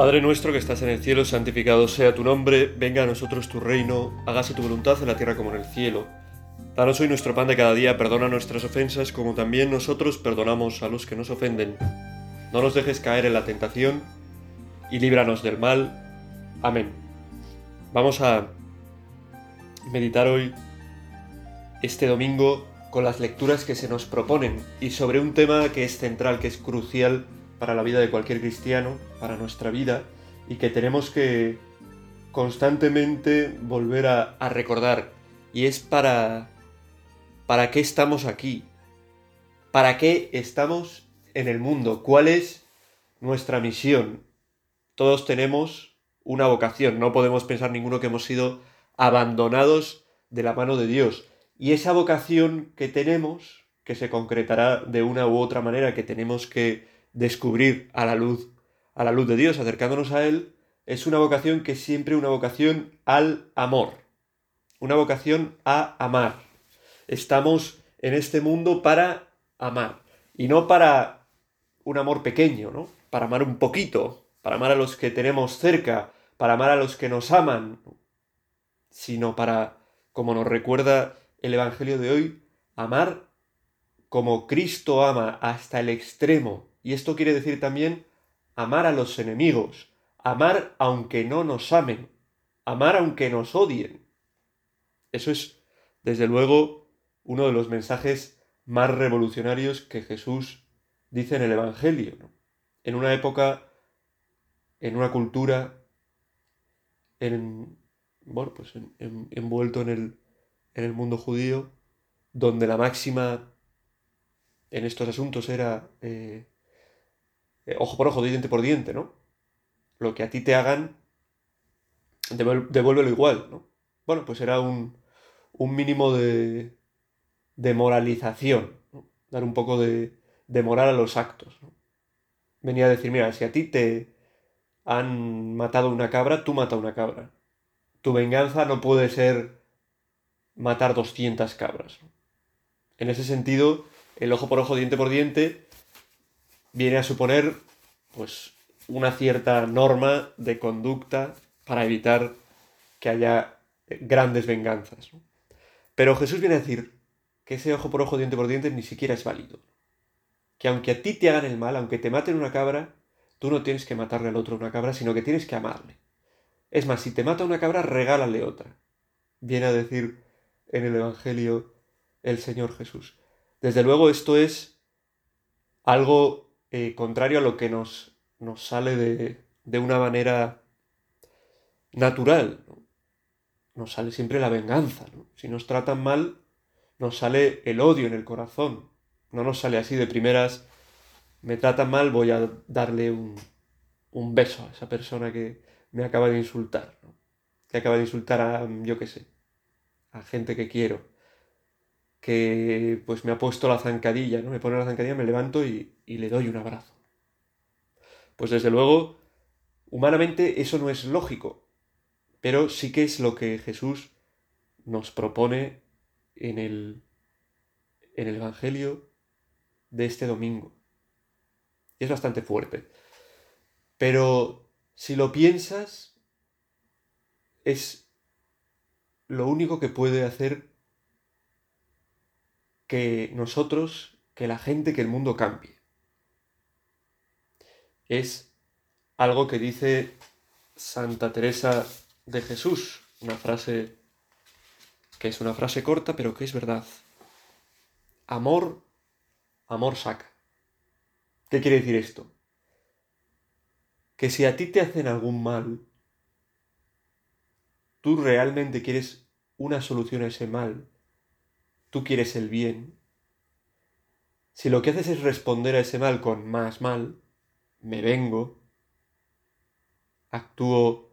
Padre nuestro que estás en el cielo, santificado sea tu nombre, venga a nosotros tu reino, hágase tu voluntad en la tierra como en el cielo. Danos hoy nuestro pan de cada día, perdona nuestras ofensas como también nosotros perdonamos a los que nos ofenden. No nos dejes caer en la tentación y líbranos del mal. Amén. Vamos a meditar hoy, este domingo, con las lecturas que se nos proponen y sobre un tema que es central, que es crucial para la vida de cualquier cristiano, para nuestra vida, y que tenemos que constantemente volver a, a recordar. Y es para... ¿Para qué estamos aquí? ¿Para qué estamos en el mundo? ¿Cuál es nuestra misión? Todos tenemos una vocación, no podemos pensar ninguno que hemos sido abandonados de la mano de Dios. Y esa vocación que tenemos, que se concretará de una u otra manera, que tenemos que descubrir a la luz, a la luz de Dios, acercándonos a Él, es una vocación que es siempre una vocación al amor, una vocación a amar. Estamos en este mundo para amar y no para un amor pequeño, ¿no? Para amar un poquito, para amar a los que tenemos cerca, para amar a los que nos aman, sino para, como nos recuerda el Evangelio de hoy, amar como Cristo ama hasta el extremo y esto quiere decir también amar a los enemigos, amar aunque no nos amen, amar aunque nos odien. Eso es, desde luego, uno de los mensajes más revolucionarios que Jesús dice en el Evangelio. En una época, en una cultura, en, bueno, pues envuelto en el, en el mundo judío, donde la máxima en estos asuntos era eh, eh, ojo por ojo, diente por diente, ¿no? Lo que a ti te hagan, devuélvelo igual, ¿no? Bueno, pues era un, un mínimo de, de moralización, ¿no? dar un poco de, de moral a los actos. ¿no? Venía a decir, mira, si a ti te han matado una cabra, tú mata una cabra. Tu venganza no puede ser matar 200 cabras. En ese sentido, el ojo por ojo, diente por diente, viene a suponer pues una cierta norma de conducta para evitar que haya grandes venganzas. Pero Jesús viene a decir que ese ojo por ojo, diente por diente ni siquiera es válido. Que aunque a ti te hagan el mal, aunque te maten una cabra, tú no tienes que matarle al otro una cabra, sino que tienes que amarle. Es más, si te mata una cabra, regálale otra. Viene a decir en el Evangelio el Señor Jesús. Desde luego esto es algo eh, contrario a lo que nos, nos sale de, de, una manera natural. Nos sale siempre la venganza. Si nos tratan mal, nos sale el odio en el corazón. No nos sale así de primeras, me tratan mal, voy a darle un, un beso a esa persona que me acaba de insultar. Que acaba de insultar a, yo qué sé, a gente que quiero que pues me ha puesto la zancadilla, ¿no? Me pone la zancadilla, me levanto y, y le doy un abrazo. Pues desde luego, humanamente eso no es lógico, pero sí que es lo que Jesús nos propone en el, en el Evangelio de este domingo. Y es bastante fuerte. Pero si lo piensas, es lo único que puede hacer que nosotros, que la gente, que el mundo cambie. Es algo que dice Santa Teresa de Jesús, una frase que es una frase corta, pero que es verdad. Amor, amor saca. ¿Qué quiere decir esto? Que si a ti te hacen algún mal, tú realmente quieres una solución a ese mal, tú quieres el bien, si lo que haces es responder a ese mal con más mal, me vengo, actúo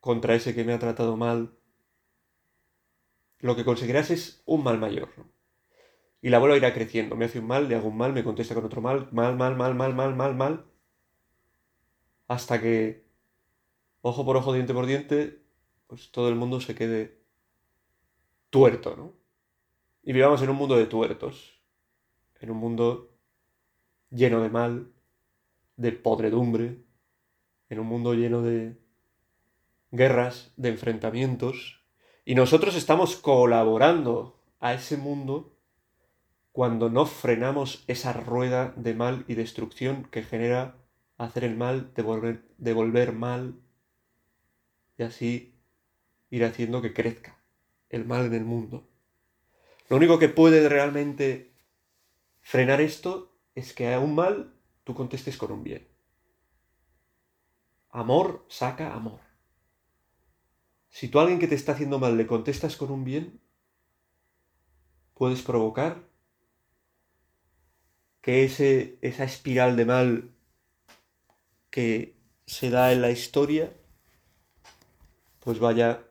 contra ese que me ha tratado mal, lo que conseguirás es un mal mayor. ¿no? Y la bola irá creciendo. Me hace un mal, le hago un mal, me contesta con otro mal, mal, mal, mal, mal, mal, mal, mal. Hasta que, ojo por ojo, diente por diente, pues todo el mundo se quede tuerto, ¿no? Y vivamos en un mundo de tuertos, en un mundo lleno de mal, de podredumbre, en un mundo lleno de guerras, de enfrentamientos, y nosotros estamos colaborando a ese mundo cuando no frenamos esa rueda de mal y destrucción que genera hacer el mal, devolver, devolver mal y así ir haciendo que crezca el mal en el mundo. Lo único que puede realmente frenar esto es que a un mal tú contestes con un bien. Amor saca amor. Si tú a alguien que te está haciendo mal le contestas con un bien, puedes provocar que ese, esa espiral de mal que se da en la historia, pues vaya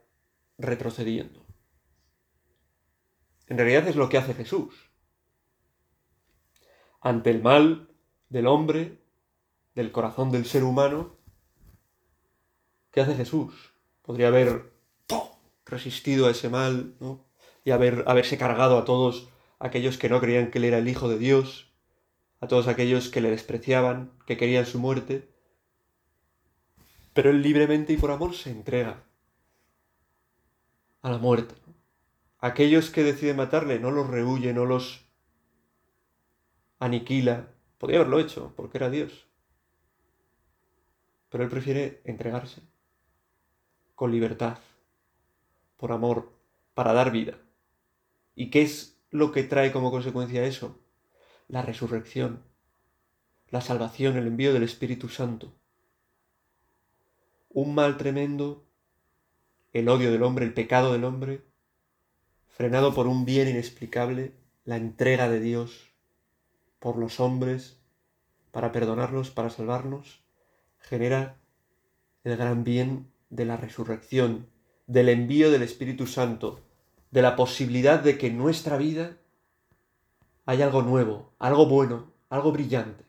retrocediendo. En realidad es lo que hace Jesús. Ante el mal del hombre, del corazón del ser humano, ¿qué hace Jesús? Podría haber resistido a ese mal, ¿no? Y haber, haberse cargado a todos aquellos que no creían que él era el Hijo de Dios, a todos aquellos que le despreciaban, que querían su muerte. Pero él libremente y por amor se entrega a la muerte. Aquellos que deciden matarle no los rehuye, no los aniquila. Podría haberlo hecho, porque era Dios. Pero él prefiere entregarse con libertad, por amor, para dar vida. ¿Y qué es lo que trae como consecuencia eso? La resurrección, la salvación, el envío del Espíritu Santo. Un mal tremendo, el odio del hombre, el pecado del hombre, frenado por un bien inexplicable, la entrega de Dios por los hombres, para perdonarlos, para salvarnos, genera el gran bien de la resurrección, del envío del Espíritu Santo, de la posibilidad de que en nuestra vida hay algo nuevo, algo bueno, algo brillante.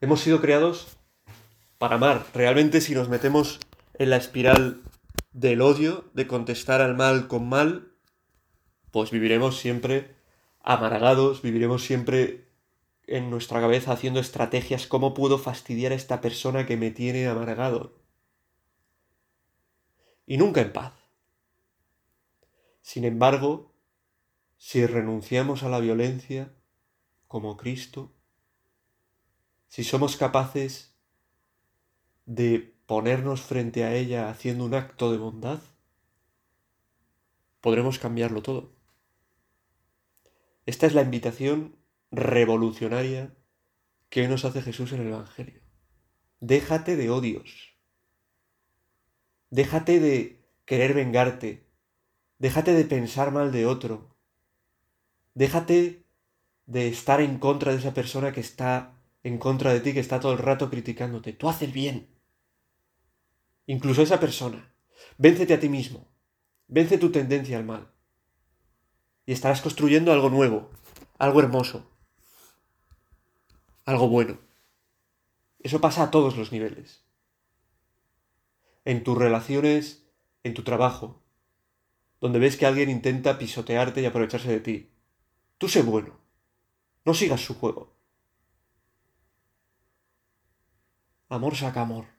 Hemos sido creados para amar. Realmente si nos metemos en la espiral del odio, de contestar al mal con mal, pues viviremos siempre amargados, viviremos siempre en nuestra cabeza haciendo estrategias, ¿cómo puedo fastidiar a esta persona que me tiene amargado? Y nunca en paz. Sin embargo, si renunciamos a la violencia como Cristo, si somos capaces de ponernos frente a ella haciendo un acto de bondad, podremos cambiarlo todo. Esta es la invitación revolucionaria que hoy nos hace Jesús en el Evangelio. Déjate de odios. Déjate de querer vengarte. Déjate de pensar mal de otro. Déjate de estar en contra de esa persona que está en contra de ti, que está todo el rato criticándote. Tú haces bien incluso esa persona. Véncete a ti mismo. Vence tu tendencia al mal. Y estarás construyendo algo nuevo, algo hermoso, algo bueno. Eso pasa a todos los niveles. En tus relaciones, en tu trabajo, donde ves que alguien intenta pisotearte y aprovecharse de ti. Tú sé bueno. No sigas su juego. Amor saca amor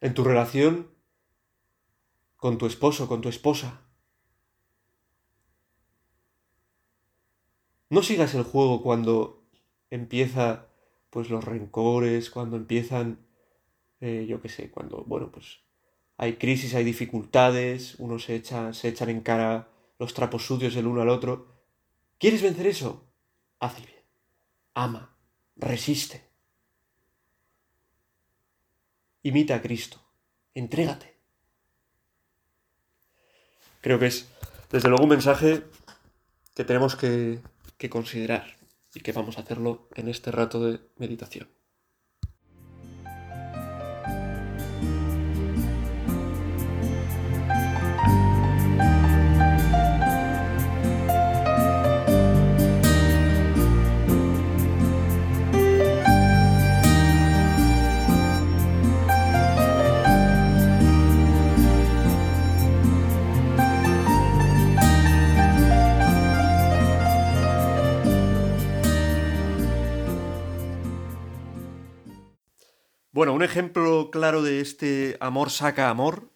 en tu relación con tu esposo, con tu esposa. No sigas el juego cuando empieza pues los rencores, cuando empiezan, eh, yo qué sé, cuando, bueno, pues hay crisis, hay dificultades, uno se echa, se echan en cara los trapos sucios el uno al otro. ¿Quieres vencer eso? Haz el bien. Ama, resiste. Imita a Cristo. Entrégate. Creo que es, desde luego, un mensaje que tenemos que, que considerar y que vamos a hacerlo en este rato de meditación. Bueno, un ejemplo claro de este amor saca amor,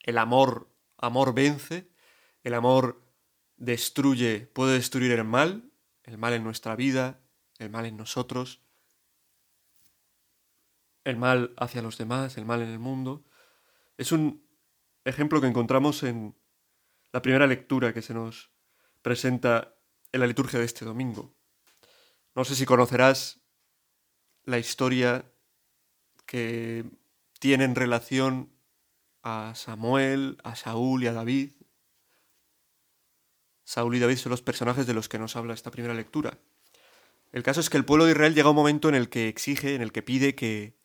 el amor, amor vence, el amor destruye, puede destruir el mal, el mal en nuestra vida, el mal en nosotros, el mal hacia los demás, el mal en el mundo. Es un ejemplo que encontramos en la primera lectura que se nos presenta en la liturgia de este domingo. No sé si conocerás la historia que tienen relación a Samuel, a Saúl y a David. Saúl y David son los personajes de los que nos habla esta primera lectura. El caso es que el pueblo de Israel llega a un momento en el que exige, en el que pide que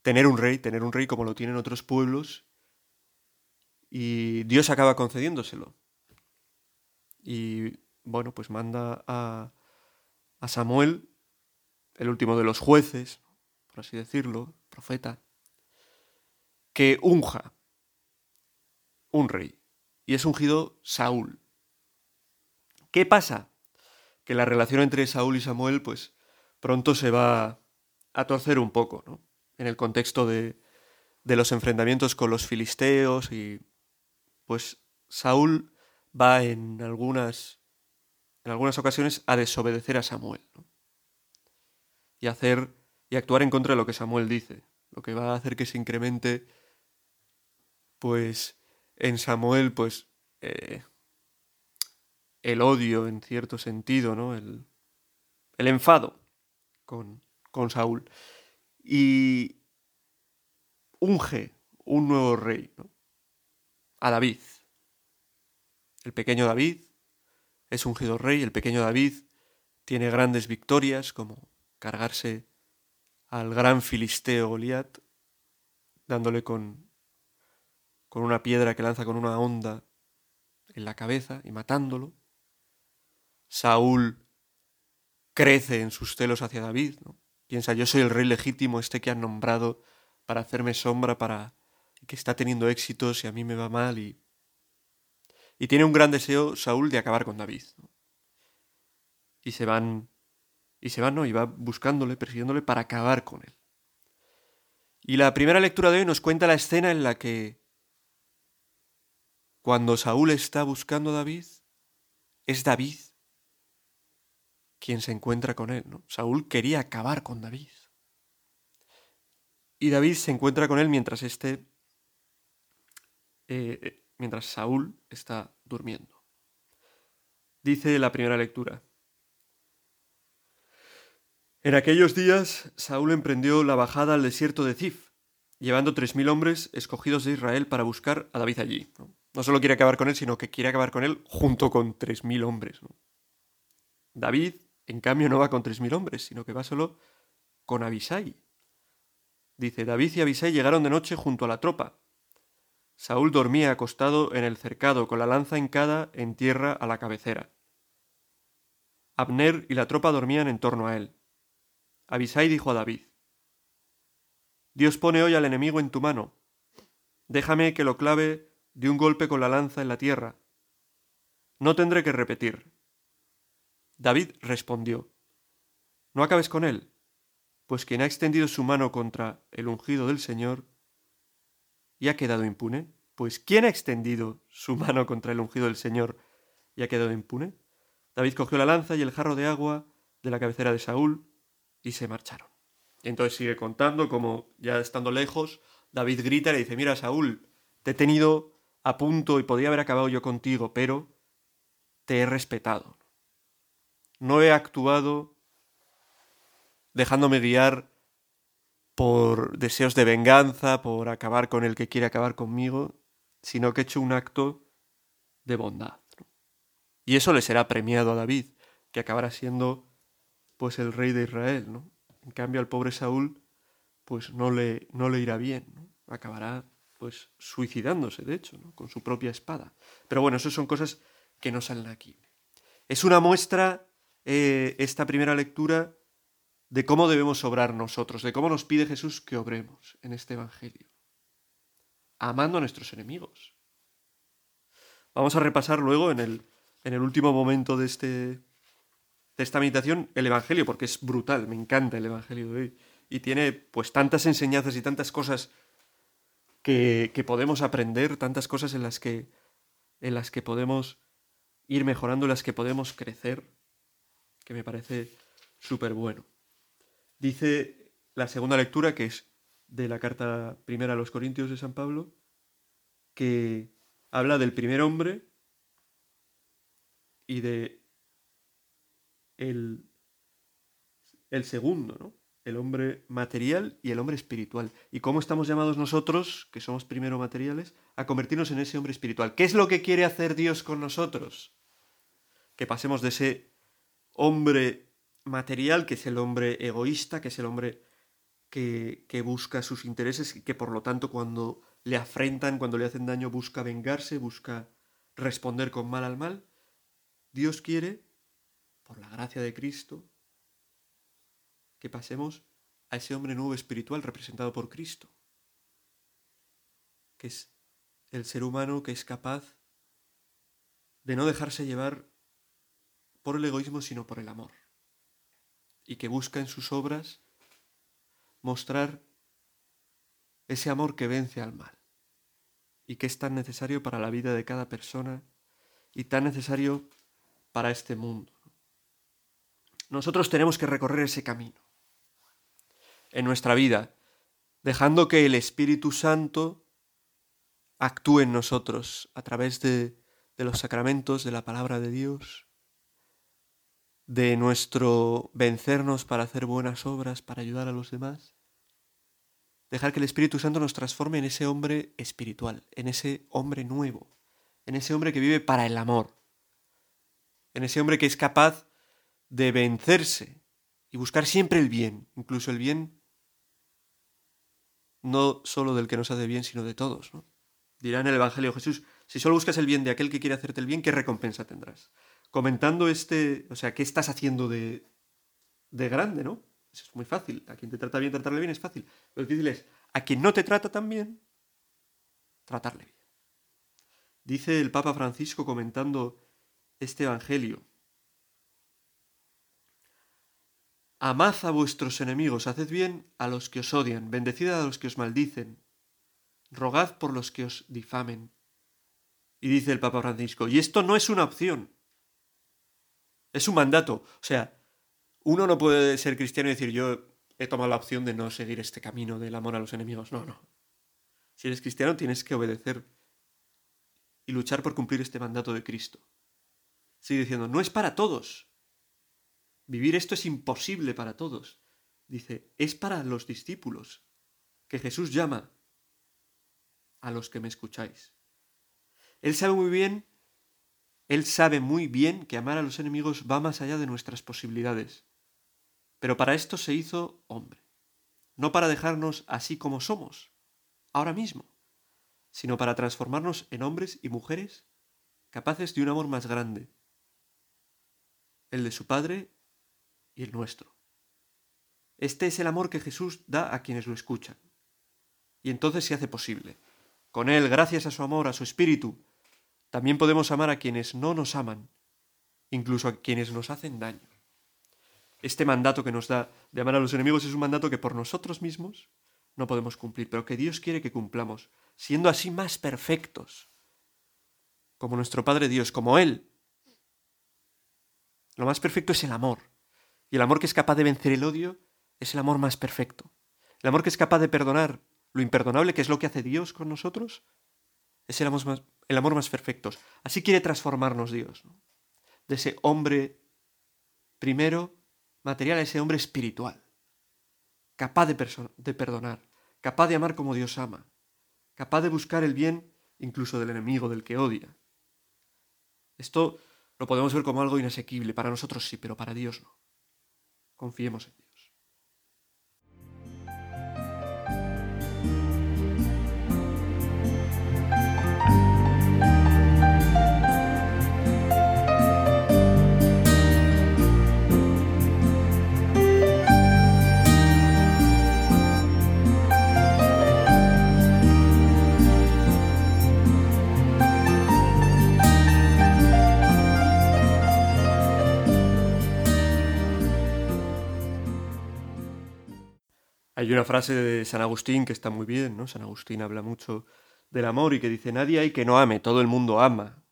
tener un rey, tener un rey como lo tienen otros pueblos, y Dios acaba concediéndoselo. Y bueno, pues manda a, a Samuel, el último de los jueces, así decirlo, profeta, que unja un rey. Y es ungido Saúl. ¿Qué pasa? Que la relación entre Saúl y Samuel, pues pronto se va a torcer un poco, ¿no? En el contexto de, de los enfrentamientos con los filisteos y pues Saúl va en algunas en algunas ocasiones a desobedecer a Samuel y hacer y actuar en contra de lo que Samuel dice, lo que va a hacer que se incremente, pues, en Samuel, pues, eh, el odio en cierto sentido, ¿no? El, el enfado con, con Saúl. Y unge un nuevo rey. A David. El pequeño David es ungido rey, el pequeño David tiene grandes victorias como cargarse al gran filisteo Goliat, dándole con, con una piedra que lanza con una onda en la cabeza y matándolo. Saúl crece en sus celos hacia David, ¿no? Piensa, yo soy el rey legítimo, este que han nombrado para hacerme sombra, para que está teniendo éxitos y a mí me va mal y y tiene un gran deseo Saúl de acabar con David. Y se van y se va, ¿no? Y va buscándole, persiguiéndole para acabar con él. Y la primera lectura de hoy nos cuenta la escena en la que cuando Saúl está buscando a David, es David quien se encuentra con él, ¿no? Saúl quería acabar con David. Y David se encuentra con él mientras este, eh, mientras Saúl está durmiendo. Dice la primera lectura. En aquellos días Saúl emprendió la bajada al desierto de Zif, llevando tres mil hombres escogidos de Israel para buscar a David allí. ¿no? solo quiere acabar con él, sino que quiere acabar con él junto con tres mil hombres. David, en cambio, no va con tres mil hombres, sino que va solo con Abisai. Dice, David y Abisai llegaron de noche junto a la tropa. Saúl dormía acostado en el cercado con la lanza hincada en tierra a la cabecera. Abner y la tropa dormían en torno a él. Abisai dijo a David, Dios pone hoy al enemigo en tu mano. Déjame que lo clave de un golpe con la lanza en la tierra. No tendré que repetir. David respondió, No acabes con él, pues quien ha extendido su mano contra el ungido del Señor, ¿y ha quedado impune? Pues ¿quién ha extendido su mano contra el ungido del Señor y ha quedado impune? David cogió la lanza y el jarro de agua de la cabecera de Saúl, y se marcharon. Entonces sigue contando como ya estando lejos, David grita y le dice, mira Saúl, te he tenido a punto y podía haber acabado yo contigo, pero te he respetado. No he actuado dejándome guiar por deseos de venganza, por acabar con el que quiere acabar conmigo, sino que he hecho un acto de bondad. Y eso le será premiado a David, que acabará siendo pues el rey de Israel, ¿no? En cambio al pobre Saúl pues no le, no le irá bien, ¿no? Acabará pues suicidándose, de hecho, con su propia espada. Pero bueno, eso son cosas que no salen aquí. Es una muestra, eh, esta primera lectura, de cómo debemos obrar nosotros, de cómo nos pide Jesús que obremos en este Evangelio, amando a nuestros enemigos. Vamos a repasar luego en el, en el último momento de este, de esta meditación el Evangelio, porque es brutal, me encanta el Evangelio de hoy. y tiene pues tantas enseñanzas y tantas cosas que, que podemos aprender, tantas cosas en las que, en las que podemos ir mejorando, en las que podemos crecer, que me parece súper bueno. Dice la segunda lectura, que es de la carta primera a los Corintios de San Pablo, que habla del primer hombre y de el, el segundo, ¿no? El hombre material y el hombre espiritual. Y cómo estamos llamados nosotros, que somos primero materiales, a convertirnos en ese hombre espiritual. ¿Qué es lo que quiere hacer Dios con nosotros? Que pasemos de ese hombre material, que es el hombre egoísta, que es el hombre que, que, busca sus intereses y que por lo tanto cuando le afrentan, cuando le hacen daño, busca vengarse, busca responder con mal al mal. Dios quiere, por la gracia de Cristo, que pasemos a ese hombre nuevo espiritual representado por Cristo, que es el ser humano que es capaz de no dejarse llevar por el egoísmo, sino por el amor, y que busca en sus obras mostrar ese amor que vence al mal, y que es tan necesario para la vida de cada persona y tan necesario para este mundo. Nosotros tenemos que recorrer ese camino en nuestra vida, dejando que el Espíritu Santo actúe en nosotros a través de, de los sacramentos, de la palabra de Dios, de nuestro vencernos para hacer buenas obras, para ayudar a los demás. Dejar que el Espíritu Santo nos transforme en ese hombre espiritual, en ese hombre nuevo, en ese hombre que vive para el amor, en ese hombre que es capaz de vencerse y buscar siempre el bien, incluso el bien no solo del que nos hace bien, sino de todos. ¿no? Dirá en el Evangelio Jesús, si solo buscas el bien de aquel que quiere hacerte el bien, ¿qué recompensa tendrás? Comentando este, o sea, ¿qué estás haciendo de, de grande, no? Es muy fácil. A quien te trata bien, tratarle bien es fácil. Lo difícil es, a quien no te trata tan bien, tratarle bien. Dice el Papa Francisco comentando este Evangelio, Amad a vuestros enemigos, haced bien a los que os odian, bendecid a los que os maldicen, rogad por los que os difamen. Y dice el Papa Francisco, y esto no es una opción, es un mandato. O sea, uno no puede ser cristiano y decir yo he tomado la opción de no seguir este camino del amor a los enemigos. No, no. Si eres cristiano tienes que obedecer y luchar por cumplir este mandato de Cristo. Sigue diciendo, no es para todos. Vivir esto es imposible para todos. Dice, es para los discípulos, que Jesús llama a los que me escucháis. Él sabe muy bien, él sabe muy bien que amar a los enemigos va más allá de nuestras posibilidades. Pero para esto se hizo hombre, no para dejarnos así como somos, ahora mismo, sino para transformarnos en hombres y mujeres capaces de un amor más grande, el de su Padre y el nuestro. Este es el amor que Jesús da a quienes lo escuchan. Y entonces se hace posible. Con Él, gracias a su amor, a su espíritu, también podemos amar a quienes no nos aman, incluso a quienes nos hacen daño. Este mandato que nos da de amar a los enemigos es un mandato que por nosotros mismos no podemos cumplir, pero que Dios quiere que cumplamos, siendo así más perfectos, como nuestro Padre Dios, como Él. Lo más perfecto es el amor, y el amor que es capaz de vencer el odio es el amor más perfecto. El amor que es capaz de perdonar lo imperdonable, que es lo que hace Dios con nosotros, es el amor más, perfecto. Así quiere transformarnos Dios. De ese hombre primero material a ese hombre espiritual. Capaz de, de perdonar, capaz de amar como Dios ama, capaz de buscar el bien incluso del enemigo, del que odia. Esto lo podemos ver como algo inasequible. Para nosotros sí, pero para Dios no. Confiemos en Dios. Hay una frase de San Agustín que está muy bien, ¿no? San Agustín habla mucho del amor y que dice, nadie hay que no ame, todo el mundo ama.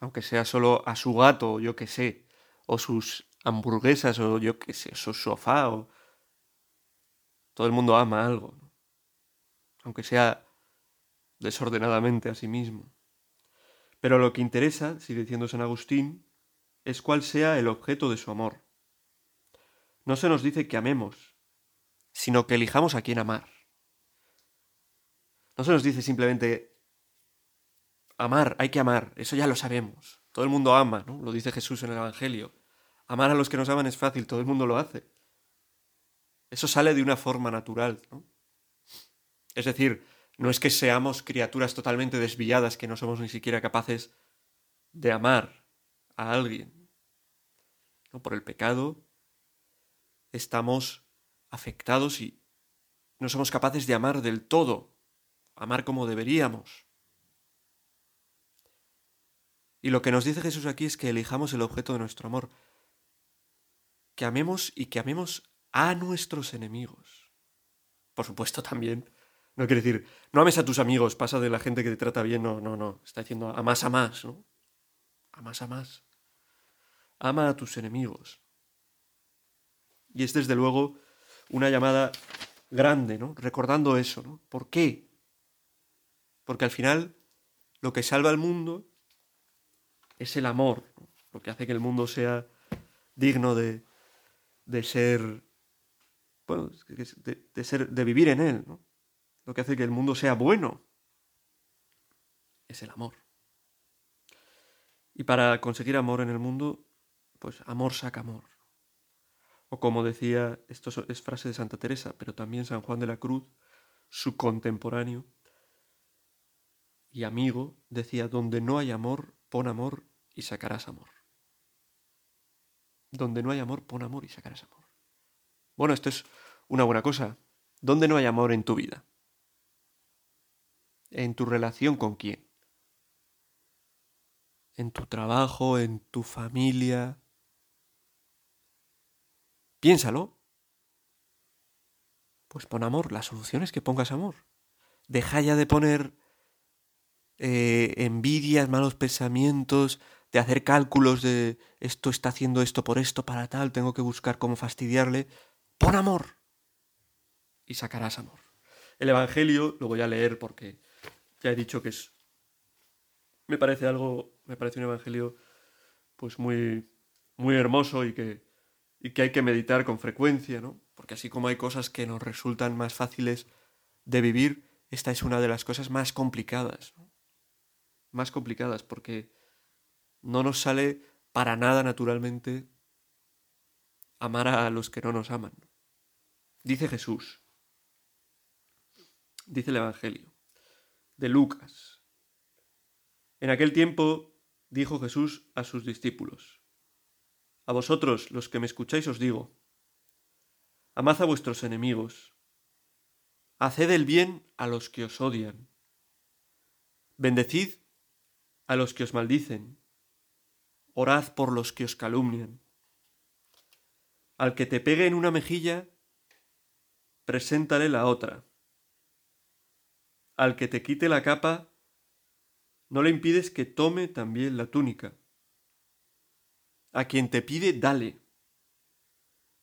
Aunque sea solo a su gato, yo qué sé, o sus hamburguesas, o yo qué sé, su sofá, o... Todo el mundo ama algo, aunque sea desordenadamente a sí mismo. Pero lo que interesa, sigue diciendo San Agustín, es cuál sea el objeto de su amor. No se nos dice que amemos, sino que elijamos a quién amar. No se nos dice simplemente amar, hay que amar, eso ya lo sabemos. Todo el mundo ama, ¿no? Lo dice Jesús en el Evangelio. Amar a los que nos aman es fácil, todo el mundo lo hace. Eso sale de una forma natural, ¿no? Es decir, no es que seamos criaturas totalmente desviadas que no somos ni siquiera capaces de amar a alguien. ¿No? Por el pecado estamos afectados y no somos capaces de amar del todo, amar como deberíamos. Y lo que nos dice Jesús aquí es que elijamos el objeto de nuestro amor, que amemos y que amemos a nuestros enemigos. Por supuesto también, no quiere decir, no ames a tus amigos, pasa de la gente que te trata bien, no, no, no, está diciendo a más a más, ¿no? A más a más. Ama a tus enemigos. Y es desde luego una llamada grande, ¿no? Recordando eso, ¿no? ¿Por qué? Porque al final lo que salva al mundo es el amor, lo que hace que el mundo sea digno de, de ser, bueno, de, de, ser, de vivir en él, ¿no? Lo que hace que el mundo sea bueno es el amor. Y para conseguir amor en el mundo, pues amor saca amor. O como decía, esto es frase de Santa Teresa, pero también San Juan de la Cruz, su contemporáneo y amigo, decía, donde no hay amor, pon amor y sacarás amor. Donde no hay amor, pon amor y sacarás amor. Bueno, esto es una buena cosa. ¿Dónde no hay amor en tu vida? ¿En tu relación con quién? ¿En tu trabajo? ¿En tu familia? Piénsalo. Pues pon amor. La solución es que pongas amor. Deja ya de poner eh, envidias, malos pensamientos, de hacer cálculos de esto está haciendo esto por esto, para tal, tengo que buscar cómo fastidiarle. Pon amor. Y sacarás amor. El Evangelio lo voy a leer porque ya he dicho que es. Me parece algo. Me parece un Evangelio pues muy. muy hermoso y que y que hay que meditar con frecuencia, ¿no? Porque así como hay cosas que nos resultan más fáciles de vivir, esta es una de las cosas más complicadas, ¿no? Más complicadas porque no nos sale para nada naturalmente amar a los que no nos aman. Dice Jesús, dice el Evangelio de Lucas. En aquel tiempo dijo Jesús a sus discípulos, a vosotros, los que me escucháis, os digo, amad a vuestros enemigos, haced el bien a los que os odian, bendecid a los que os maldicen, orad por los que os calumnian. Al que te pegue en una mejilla, preséntale la otra. Al que te quite la capa, no le impides que tome también la túnica. A quien te pide, dale.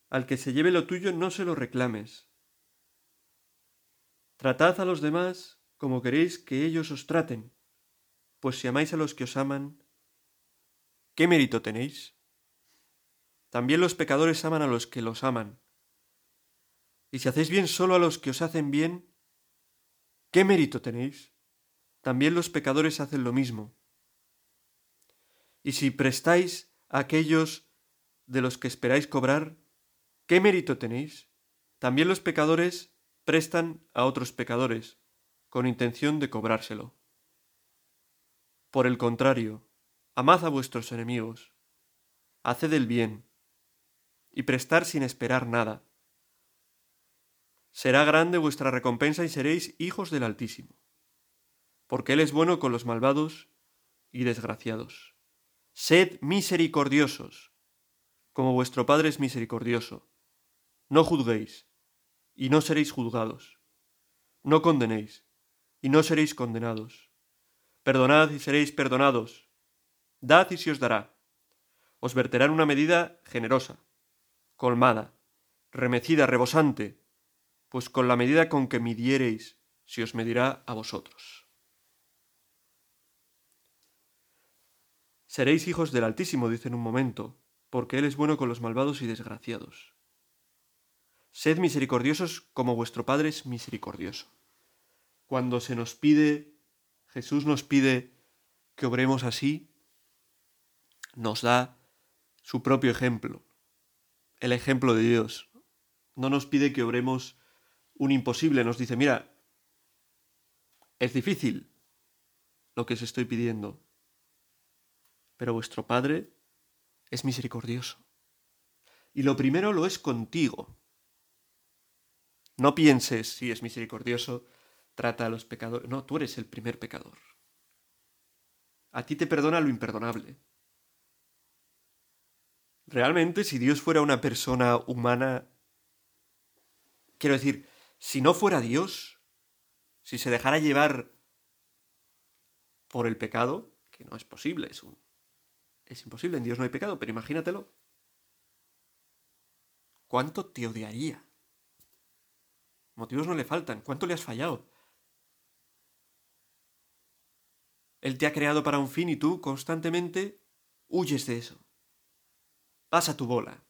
Al que se lleve lo tuyo, no se lo reclames. Tratad a los demás como queréis que ellos os traten, pues si amáis a los que os aman, ¿qué mérito tenéis? También los pecadores aman a los que los aman. Y si hacéis bien solo a los que os hacen bien, ¿qué mérito tenéis? También los pecadores hacen lo mismo. Y si prestáis aquellos de los que esperáis cobrar, ¿qué mérito tenéis? También los pecadores prestan a otros pecadores, con intención de cobrárselo. Por el contrario, amad a vuestros enemigos, haced el bien, y prestar sin esperar nada. Será grande vuestra recompensa y seréis hijos del Altísimo, porque Él es bueno con los malvados y desgraciados. Sed misericordiosos, como vuestro Padre es misericordioso. No juzguéis, y no seréis juzgados. No condenéis, y no seréis condenados. Perdonad y seréis perdonados. Dad y se os dará. Os verterán una medida generosa, colmada, remecida, rebosante, pues con la medida con que midiereis, se os medirá a vosotros. Seréis hijos del Altísimo, dice en un momento, porque Él es bueno con los malvados y desgraciados. Sed misericordiosos como vuestro Padre es misericordioso. Cuando se nos pide, Jesús nos pide que obremos así, nos da su propio ejemplo, el ejemplo de Dios. No nos pide que obremos un imposible, nos dice, mira, es difícil lo que os estoy pidiendo, pero vuestro Padre es misericordioso. Y lo primero lo es contigo. No pienses si es misericordioso, trata a los pecadores. No, tú eres el primer pecador. A ti te perdona lo imperdonable. Realmente, si Dios fuera una persona humana, quiero decir, si no fuera Dios, si se dejara llevar por el pecado, que no es posible, es, un, es imposible, en Dios no hay pecado, pero imagínatelo. ¿Cuánto te odiaría? Motivos no le faltan. ¿Cuánto le has fallado? Él te ha creado para un fin y tú constantemente huyes de eso. Pasa tu bola.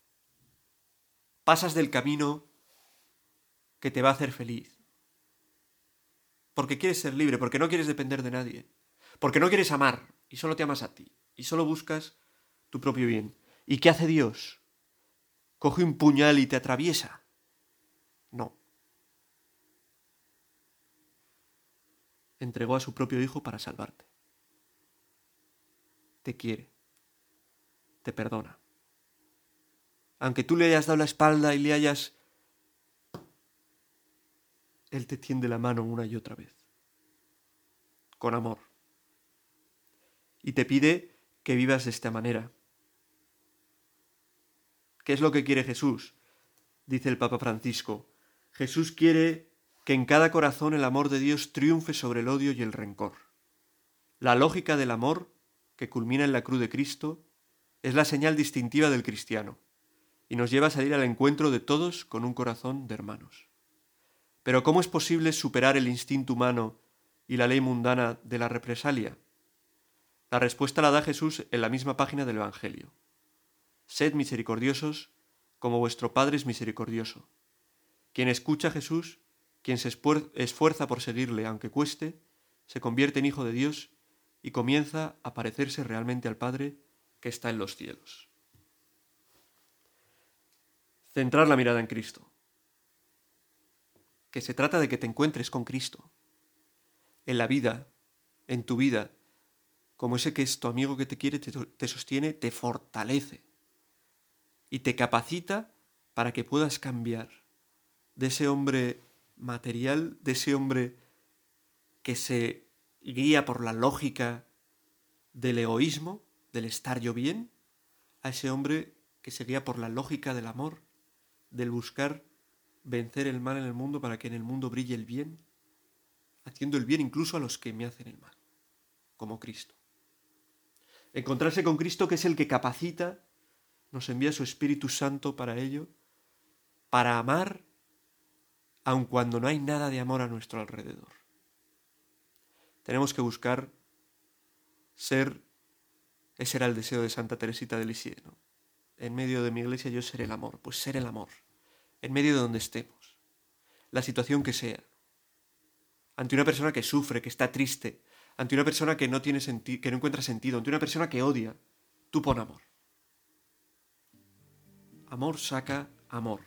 Pasas del camino que te va a hacer feliz. Porque quieres ser libre, porque no quieres depender de nadie. Porque no quieres amar y solo te amas a ti. Y solo buscas tu propio bien. ¿Y qué hace Dios? ¿Coge un puñal y te atraviesa? No. Entregó a su propio Hijo para salvarte te quiere, te perdona. Aunque tú le hayas dado la espalda y le hayas... Él te tiende la mano una y otra vez, con amor. Y te pide que vivas de esta manera. ¿Qué es lo que quiere Jesús? Dice el Papa Francisco. Jesús quiere que en cada corazón el amor de Dios triunfe sobre el odio y el rencor. La lógica del amor que culmina en la cruz de Cristo, es la señal distintiva del cristiano y nos lleva a salir al encuentro de todos con un corazón de hermanos. Pero ¿cómo es posible superar el instinto humano y la ley mundana de la represalia? La respuesta la da Jesús en la misma página del Evangelio. Sed misericordiosos como vuestro Padre es misericordioso. Quien escucha a Jesús, quien se esfuerza por seguirle aunque cueste, se convierte en hijo de Dios y comienza a parecerse realmente al Padre que está en los cielos. Centrar la mirada en Cristo. Que se trata de que te encuentres con Cristo. En la vida, en tu vida, como ese que es tu amigo que te quiere, te, sostiene, te fortalece y te capacita para que puedas cambiar de ese hombre material, de ese hombre que se guía por la lógica del egoísmo, del estar yo bien, a ese hombre que se guía por la lógica del amor, del buscar vencer el mal en el mundo para que en el mundo brille el bien, haciendo el bien incluso a los que me hacen el mal, como Cristo. Encontrarse con Cristo que es el que capacita, nos envía su Espíritu Santo para ello, para amar aun cuando no hay nada de amor a nuestro alrededor. Tenemos que buscar ser, ese era el deseo de Santa Teresita de Lisieux, En medio de mi iglesia yo seré el amor, pues ser el amor, en medio de donde estemos, la situación que sea, ante una persona que sufre, que está triste, ante una persona que no tiene que no encuentra sentido, ante una persona que odia, tú pon amor. Amor saca amor.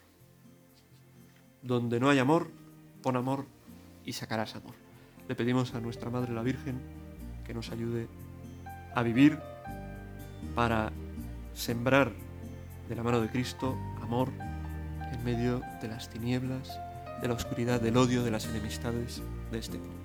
Donde no hay amor, pon amor y sacarás amor. Le pedimos a nuestra Madre la Virgen que nos ayude a vivir para sembrar de la mano de Cristo amor en medio de las tinieblas, de la oscuridad, del odio, de las enemistades de este mundo.